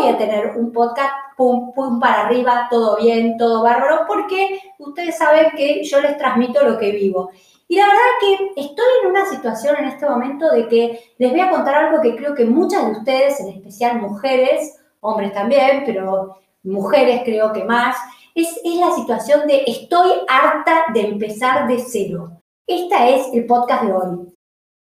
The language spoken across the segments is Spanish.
voy a tener un podcast pum, pum para arriba, todo bien, todo bárbaro, porque ustedes saben que yo les transmito lo que vivo. Y la verdad que estoy en una situación en este momento de que les voy a contar algo que creo que muchas de ustedes, en especial mujeres, hombres también, pero mujeres creo que más, es, es la situación de estoy harta de empezar de cero. Esta es el podcast de hoy.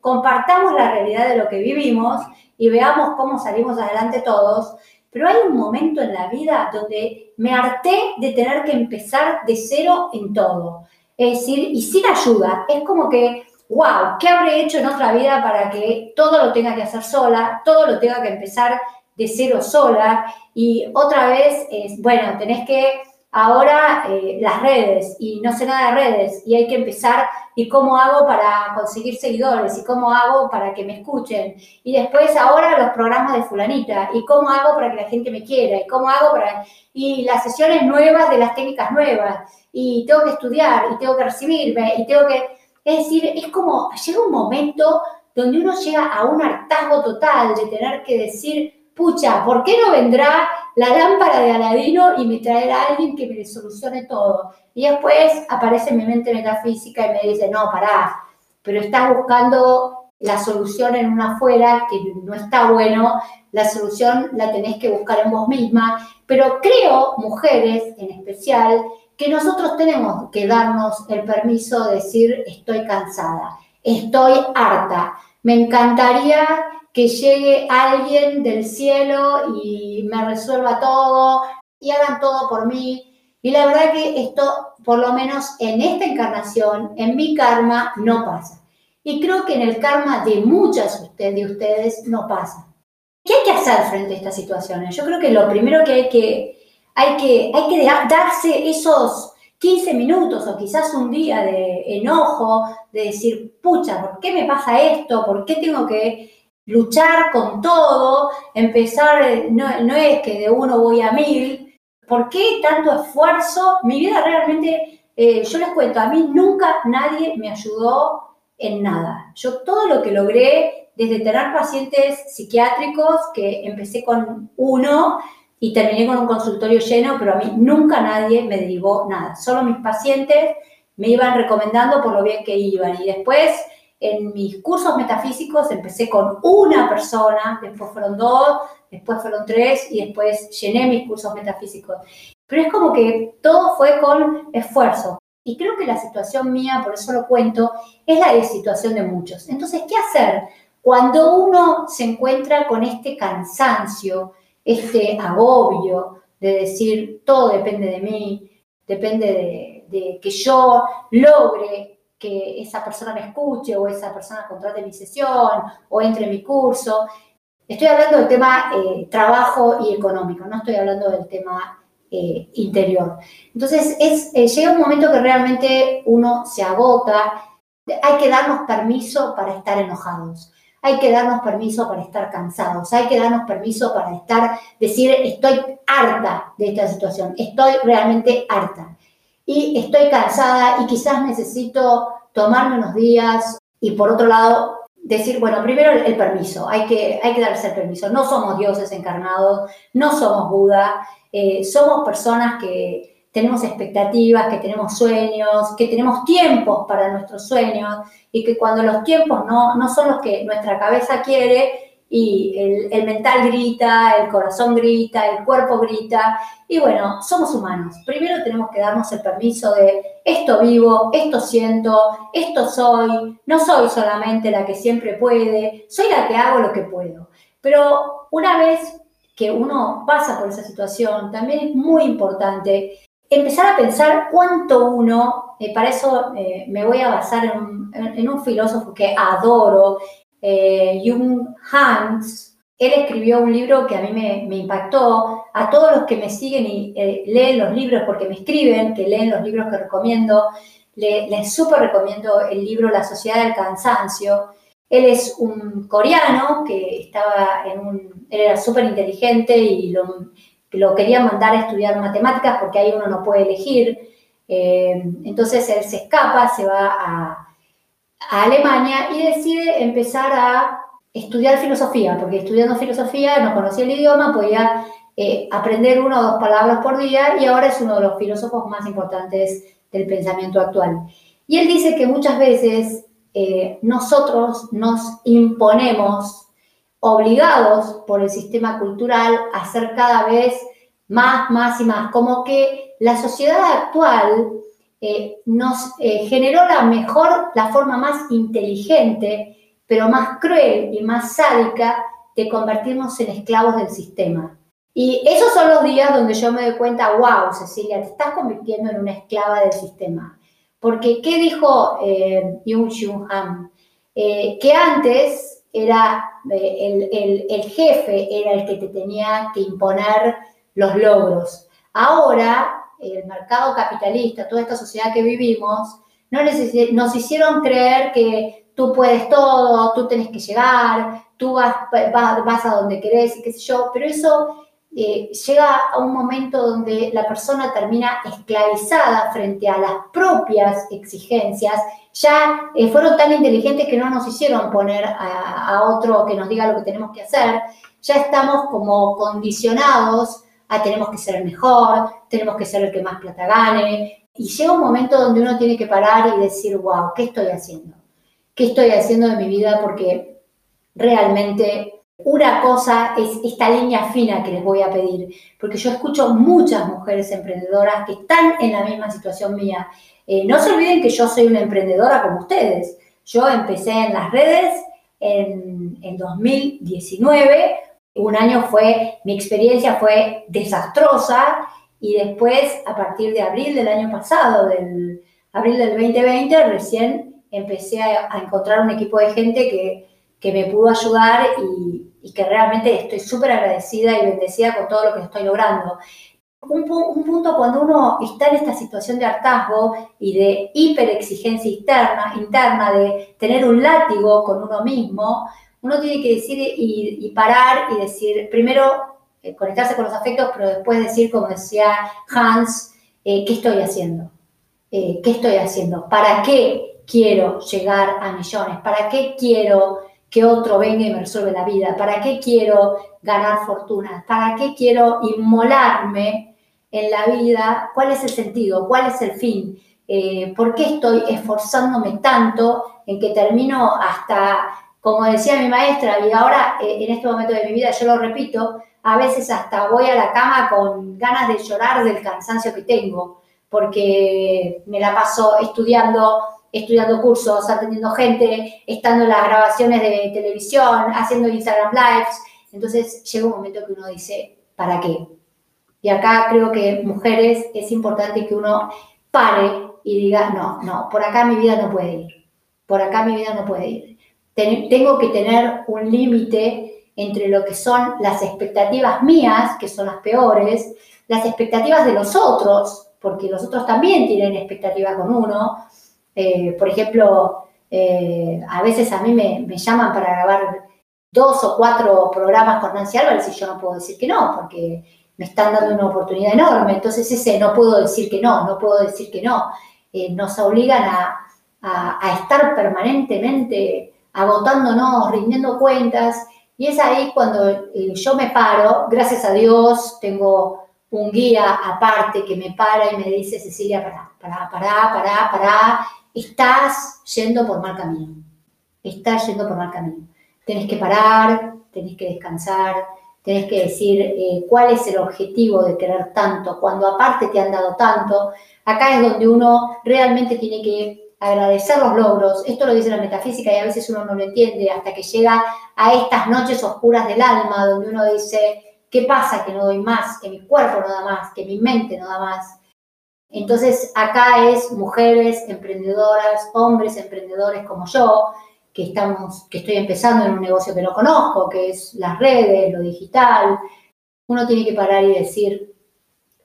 Compartamos la realidad de lo que vivimos y veamos cómo salimos adelante todos, pero hay un momento en la vida donde me harté de tener que empezar de cero en todo. Es decir, y sin ayuda, es como que, wow, ¿qué habré hecho en otra vida para que todo lo tenga que hacer sola, todo lo tenga que empezar de cero sola? Y otra vez es, bueno, tenés que ahora eh, las redes y no sé nada de redes y hay que empezar y cómo hago para conseguir seguidores y cómo hago para que me escuchen. Y después ahora los programas de fulanita y cómo hago para que la gente me quiera y cómo hago para y las sesiones nuevas de las técnicas nuevas y tengo que estudiar y tengo que recibirme y tengo que es decir es como llega un momento donde uno llega a un hartazgo total de tener que decir pucha ¿por qué no vendrá la lámpara de Aladino y me traerá alguien que me solucione todo. Y después aparece mi mente metafísica y me dice, no, pará, pero estás buscando la solución en una afuera que no está bueno, la solución la tenés que buscar en vos misma, pero creo, mujeres en especial, que nosotros tenemos que darnos el permiso de decir estoy cansada, estoy harta, me encantaría que llegue alguien del cielo y me resuelva todo y hagan todo por mí. Y la verdad que esto, por lo menos en esta encarnación, en mi karma, no pasa. Y creo que en el karma de muchas de ustedes no pasa. ¿Qué hay que hacer frente a estas situaciones? Yo creo que lo primero que hay que, hay que, hay que darse esos 15 minutos o quizás un día de enojo, de decir, pucha, ¿por qué me pasa esto? ¿Por qué tengo que luchar con todo, empezar, no, es que de uno voy a mil. ¿Por qué tanto esfuerzo? Mi vida realmente, eh, yo les cuento, a mí nunca nadie me ayudó en nada. Yo todo lo que logré, desde tener pacientes psiquiátricos, que empecé con uno y terminé con un consultorio lleno, pero a mí nunca nadie me derivó nada. Solo mis pacientes me iban recomendando por lo bien que iban. Y después en mis cursos metafísicos empecé con una persona, después fueron dos, después fueron tres y después llené mis cursos metafísicos. Pero es como que todo fue con esfuerzo. Y creo que la situación mía, por eso lo cuento, es la de situación de muchos. Entonces, ¿qué hacer cuando uno se encuentra con este cansancio, este agobio de decir todo depende de mí, depende de, de que yo logre que esa persona me escuche o esa persona contrate mi sesión o entre en mi curso. Estoy hablando del tema eh, trabajo y económico, no estoy hablando del tema eh, interior. Entonces, es, eh, llega un momento que realmente uno se agota, hay que darnos permiso para estar enojados, hay que darnos permiso para estar cansados, hay que darnos permiso para estar, decir, estoy harta de esta situación, estoy realmente harta y estoy cansada y quizás necesito tomarme unos días y por otro lado decir, bueno, primero el, permiso, hay que, hay que darse el permiso. No somos dioses encarnados, no somos Buda, eh, somos personas que tenemos expectativas, que tenemos sueños, que tenemos tiempos para nuestros sueños y que cuando los tiempos no, no son los que nuestra cabeza quiere, y el, mental grita, el corazón grita, el cuerpo grita. Y bueno, somos humanos. Primero tenemos que darnos el permiso de esto vivo, esto siento, esto soy. No soy solamente la que siempre puede, soy la que hago lo que puedo. Pero una vez que uno pasa por esa situación, también es muy importante empezar a pensar cuánto uno, eh, para eso eh, me voy a basar en un filósofo que adoro, eh, Jung Hans, él escribió un libro que a mí me, impactó. A todos los que me siguen y eh, leen los libros, porque me escriben, que leen los libros que recomiendo, les súper recomiendo el libro La Sociedad del Cansancio. Él es un coreano que estaba en un, él era súper inteligente y lo, lo quería mandar a estudiar matemáticas porque ahí uno no puede elegir. Eh, entonces él se escapa, se va a, a Alemania y decide empezar a estudiar filosofía, porque estudiando filosofía no conocía el idioma, podía eh, aprender una o dos palabras por día y ahora es uno de los filósofos más importantes del pensamiento actual. Y él dice que muchas veces eh, nosotros nos imponemos, obligados por el sistema cultural, a ser cada vez más, más y más, como que la sociedad actual eh, nos generó la mejor, la forma más inteligente, pero más cruel y más sádica de convertirnos en esclavos del sistema. Y esos son los días donde yo me doy cuenta, wow, Cecilia, te estás convirtiendo en una esclava del sistema. Porque, ¿qué dijo eh, Yung Hyun Han? Eh, que antes era eh, el, el, jefe, era el que te tenía que imponer los logros. Ahora, el mercado capitalista, toda esta sociedad que vivimos, no nos hicieron creer que tú puedes todo, tú tienes que llegar, tú vas, vas, vas a donde querés y qué sé yo, pero eso eh, llega a un momento donde la persona termina esclavizada frente a las propias exigencias, ya eh, fueron tan inteligentes que no nos hicieron poner a, otro que nos diga lo que tenemos que hacer, ya estamos como condicionados a tenemos que ser el mejor, tenemos que ser el que más plata gane, y llega un momento donde uno tiene que parar y decir, wow, ¿qué estoy haciendo? ¿Qué estoy haciendo de mi vida? Porque realmente una cosa es esta línea fina que les voy a pedir, porque yo escucho muchas mujeres emprendedoras que están en la misma situación mía. Eh, no se olviden que yo soy una emprendedora como ustedes. Yo empecé en las redes en, en 2019. Un año fue, mi experiencia fue desastrosa y después, a partir de abril del año pasado, del abril del 2020, recién empecé a, encontrar un equipo de gente que que me pudo ayudar y, que realmente estoy súper agradecida y bendecida con todo lo que estoy logrando. Un, punto cuando uno está en esta situación de hartazgo y de hiperexigencia interna, interna, de tener un látigo con uno mismo, uno tiene que decir y, parar y decir, primero eh, conectarse con los afectos, pero después decir, como decía Hans, eh, ¿qué estoy haciendo? Eh, ¿Qué estoy haciendo? ¿Para qué quiero llegar a millones? ¿Para qué quiero que otro venga y me resuelve la vida? ¿Para qué quiero ganar fortuna? ¿Para qué quiero inmolarme en la vida? ¿Cuál es el sentido? ¿Cuál es el fin? ¿Por qué estoy esforzándome tanto en que termino hasta, como decía mi maestra, y ahora eh, en este momento de mi vida yo lo repito, a veces hasta voy a la cama con ganas de llorar del cansancio que tengo, porque me la paso estudiando estudiando cursos, atendiendo gente, estando en las grabaciones de televisión, haciendo Instagram Lives. Entonces llega un momento que uno dice, ¿para qué? Y acá creo que mujeres es importante que uno pare y diga, no, no, por acá mi vida no puede ir, por acá mi vida no puede ir. Tengo que tener un límite entre lo que son las expectativas mías, que son las peores, las expectativas de los otros, porque los otros también tienen expectativas con uno, eh, por ejemplo, eh, a veces a mí me, llaman para grabar dos o cuatro programas con Nancy Álvarez y yo no puedo decir que no, porque me están dando una oportunidad enorme. Entonces ese no puedo decir que no, no puedo decir que no. Eh, nos obligan a, estar permanentemente agotándonos, rindiendo cuentas. Y es ahí cuando yo me paro, gracias a Dios, tengo un guía aparte que me para y me dice, Cecilia, pará, pará, pará, pará, pará, estás yendo por mal camino. Estás yendo por mal camino. Tenés que parar, tenés que descansar, tenés que decir eh, cuál es el objetivo de querer tanto, cuando aparte te han dado tanto. Acá es donde uno realmente tiene que agradecer los logros. Esto lo dice la metafísica y a veces uno no lo entiende hasta que llega a estas noches oscuras del alma, donde uno dice, ¿qué pasa que no doy más? Que mi cuerpo no da más, que mi mente no da más. Entonces, acá es mujeres emprendedoras, hombres emprendedores como yo, que estamos, que estoy empezando en un negocio que no conozco, que es las redes, lo digital. Uno tiene que parar y decir,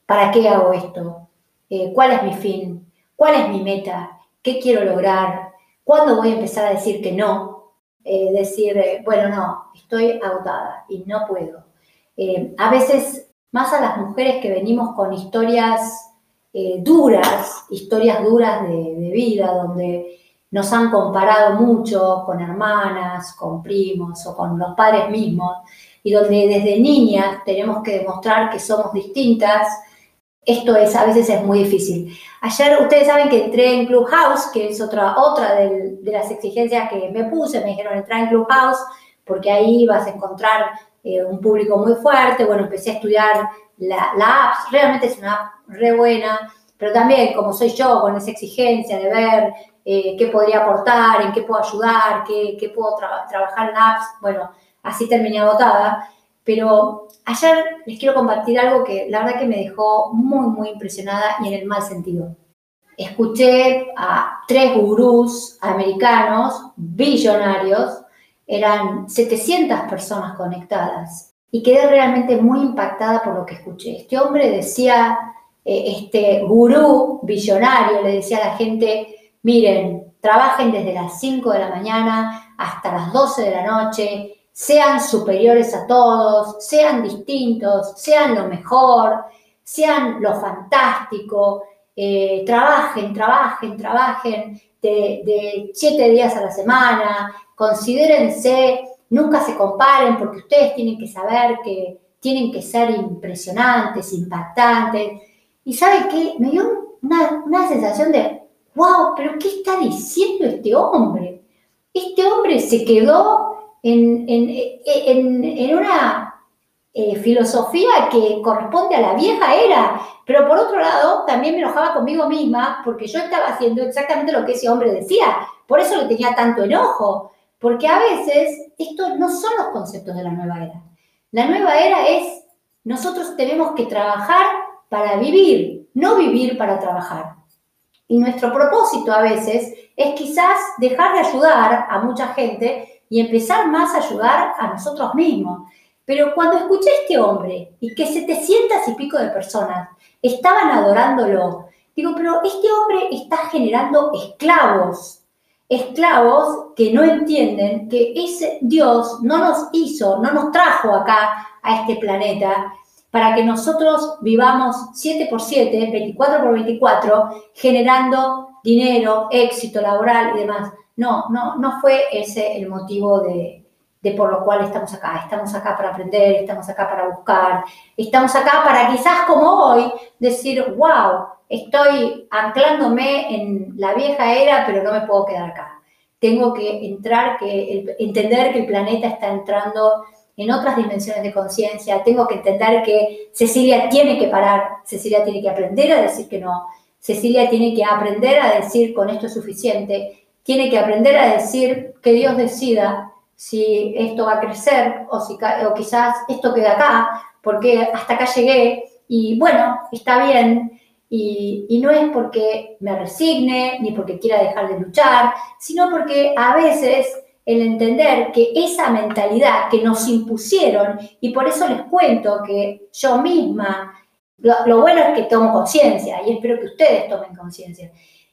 ¿para qué hago esto? Eh, ¿Cuál es mi fin? ¿Cuál es mi meta? ¿Qué quiero lograr? ¿Cuándo voy a empezar a decir que no? Eh, decir, eh, bueno, no, estoy agotada y no puedo. a veces, más a las mujeres que venimos con historias eh, duras, historias duras de, vida, donde nos han comparado mucho con hermanas, con primos o con los padres mismos. y donde desde niñas tenemos que demostrar que somos distintas, esto es, a veces es muy difícil. Ayer ustedes saben que entré en Clubhouse, que es otra, otra de, las exigencias que me puse, me dijeron entrar en Clubhouse porque ahí vas a encontrar eh, un público muy fuerte. Bueno, empecé a estudiar la, la app, realmente es una app re buena, pero también como soy yo, con esa exigencia de ver eh, qué podría aportar, en qué puedo ayudar, qué, puedo trabajar en apps, bueno, así terminé agotada. Pero ayer les quiero compartir algo que la verdad que me dejó muy, muy impresionada y en el mal sentido. Escuché a tres gurús americanos, billonarios, eran 700 personas conectadas y quedé realmente muy impactada por lo que escuché. Este hombre decía, eh, este gurú billonario le decía a la gente, miren, trabajen desde las 5 de la mañana hasta las 12 de la noche, sean superiores a todos, sean distintos, sean lo mejor, sean lo fantástico, eh, trabajen, trabajen, trabajen de, siete días a la semana, considérense, nunca se comparen porque ustedes tienen que saber que tienen que ser impresionantes, impactantes. Y sabe qué, me dio una, una sensación de, wow, pero ¿qué está diciendo este hombre? Este hombre se quedó en, una eh, filosofía que corresponde a la vieja era, pero por otro lado también me enojaba conmigo misma porque yo estaba haciendo exactamente lo que ese hombre decía, por eso le tenía tanto enojo, porque a veces estos no son los conceptos de la nueva era. La nueva era es, nosotros tenemos que trabajar para vivir, no vivir para trabajar. Y nuestro propósito a veces es quizás dejar de ayudar a mucha gente y empezar más a ayudar a nosotros mismos. Pero cuando escuché a este hombre y que 700 y pico de personas estaban adorándolo, digo, pero este hombre está generando esclavos, esclavos que no entienden que ese Dios no nos hizo, no nos trajo acá a este planeta para que nosotros vivamos 7 por 7, 24 por 24, generando dinero, éxito laboral y demás. No, no, no fue ese el motivo de, por lo cual estamos acá. Estamos acá para aprender, estamos acá para buscar, estamos acá para quizás como hoy decir, wow, estoy anclándome en la vieja era, pero no me puedo quedar acá. Tengo que entrar, que entender que el planeta está entrando en otras dimensiones de conciencia. Tengo que entender que Cecilia tiene que parar, Cecilia tiene que aprender a decir que no. Cecilia tiene que aprender a decir con esto es suficiente tiene que aprender a decir que Dios decida si esto va a crecer o, si, o quizás esto queda acá, porque hasta acá llegué y bueno, está bien. Y, y, no es porque me resigne ni porque quiera dejar de luchar, sino porque a veces el entender que esa mentalidad que nos impusieron, y por eso les cuento que yo misma, lo, lo bueno es que tomo conciencia y espero que ustedes tomen conciencia,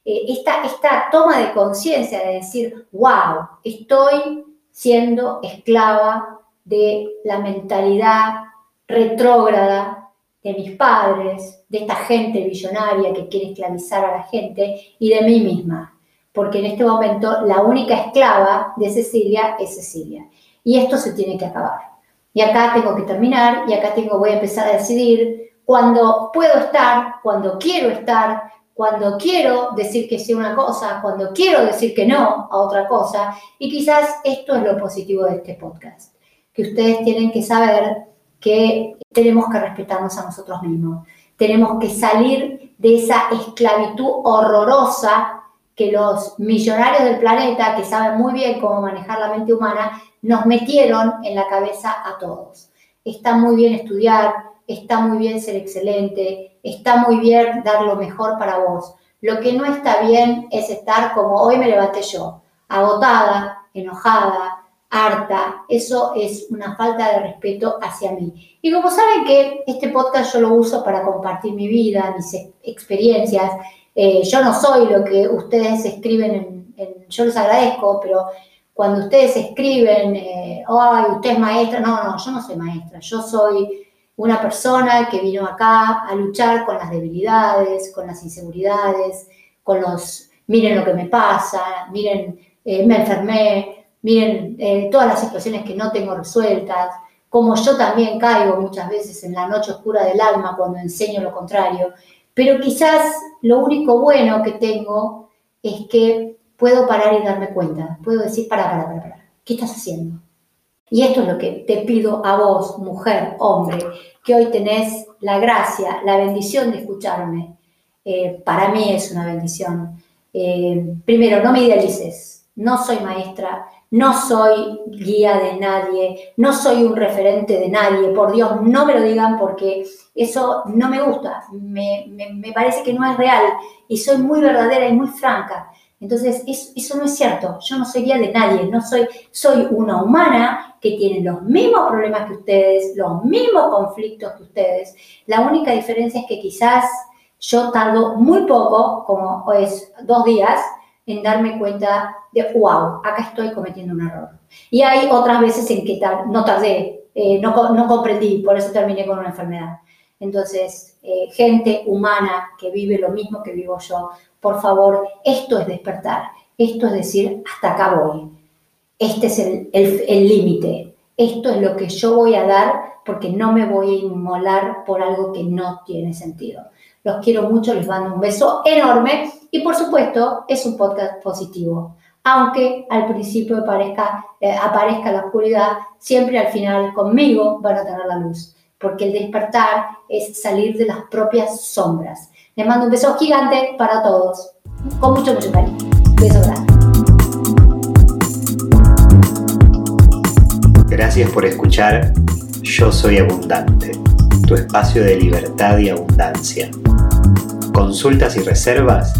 eh, esta, esta toma de conciencia de decir, wow, estoy siendo esclava de la mentalidad retrógrada de mis padres, de esta gente billonaria que quiere esclavizar a la gente y de mí misma. Porque en este momento la única esclava de Cecilia es Cecilia. Y esto se tiene que acabar. Y acá tengo que terminar y acá tengo, voy a empezar a decidir cuando puedo estar, cuando quiero estar, cuando quiero decir que sí a una cosa, cuando quiero decir que no a otra cosa. Y quizás esto es lo positivo de este podcast, que ustedes tienen que saber que tenemos que respetarnos a nosotros mismos. Tenemos que salir de esa esclavitud horrorosa que los millonarios del planeta, que saben muy bien cómo manejar la mente humana, nos metieron en la cabeza a todos. Está muy bien estudiar, está muy bien ser excelente, está muy bien dar lo mejor para vos. Lo que no está bien es estar como hoy me levanté yo, agotada, enojada, harta. Eso es una falta de respeto hacia mí. Y como saben que este podcast yo lo uso para compartir mi vida, mis experiencias, eh, yo no soy lo que ustedes escriben en, yo les agradezco, pero cuando ustedes escriben, eh, ay, usted es maestra, no, no, yo no soy maestra, yo soy una persona que vino acá a luchar con las debilidades, con las inseguridades, con los, miren lo que me pasa, miren, eh, me enfermé, miren eh, todas las situaciones que no tengo resueltas, como yo también caigo muchas veces en la noche oscura del alma cuando enseño lo contrario, pero quizás lo único bueno que tengo es que puedo parar y darme cuenta, puedo decir, para, para, para, para, ¿qué estás haciendo? Y esto es lo que te pido a vos, mujer, hombre, que hoy tenés la gracia, la bendición de escucharme. Eh, para mí es una bendición. Eh, primero, no me idealices, no soy maestra, no soy guía de nadie, no soy un referente de nadie, por Dios, no me lo digan porque eso no me gusta, me, me, parece que no es real y soy muy verdadera y muy franca. Entonces, eso no es cierto, yo no soy guía de nadie, no soy, soy una humana que tiene los mismos problemas que ustedes, los mismos conflictos que ustedes. La única diferencia es que quizás yo tardo muy poco, como es dos días, en darme cuenta de, wow, acá estoy cometiendo un error. Y hay otras veces en que no tardé, eh, no, no, comprendí, por eso terminé con una enfermedad. Entonces, eh, gente humana que vive lo mismo que vivo yo, por favor, esto es despertar, esto es decir, hasta acá voy. Este es el límite, esto es lo que yo voy a dar porque no me voy a inmolar por algo que no tiene sentido. Los quiero mucho, les mando un beso enorme y por supuesto es un podcast positivo. Aunque al principio aparezca, eh, aparezca la oscuridad, siempre al final conmigo van a tener la luz. Porque el despertar es salir de las propias sombras. Les mando un beso gigante para todos. Con mucho, mucho cariño. Beso grande. Gracias por escuchar Yo Soy Abundante, tu espacio de libertad y abundancia. Consultas y reservas,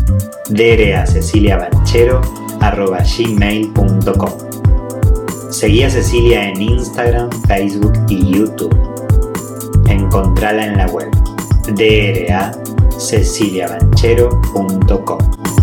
gmail.com Seguí a Cecilia en Instagram, Facebook y YouTube. Encontrala en la web draceciliabanchero.com.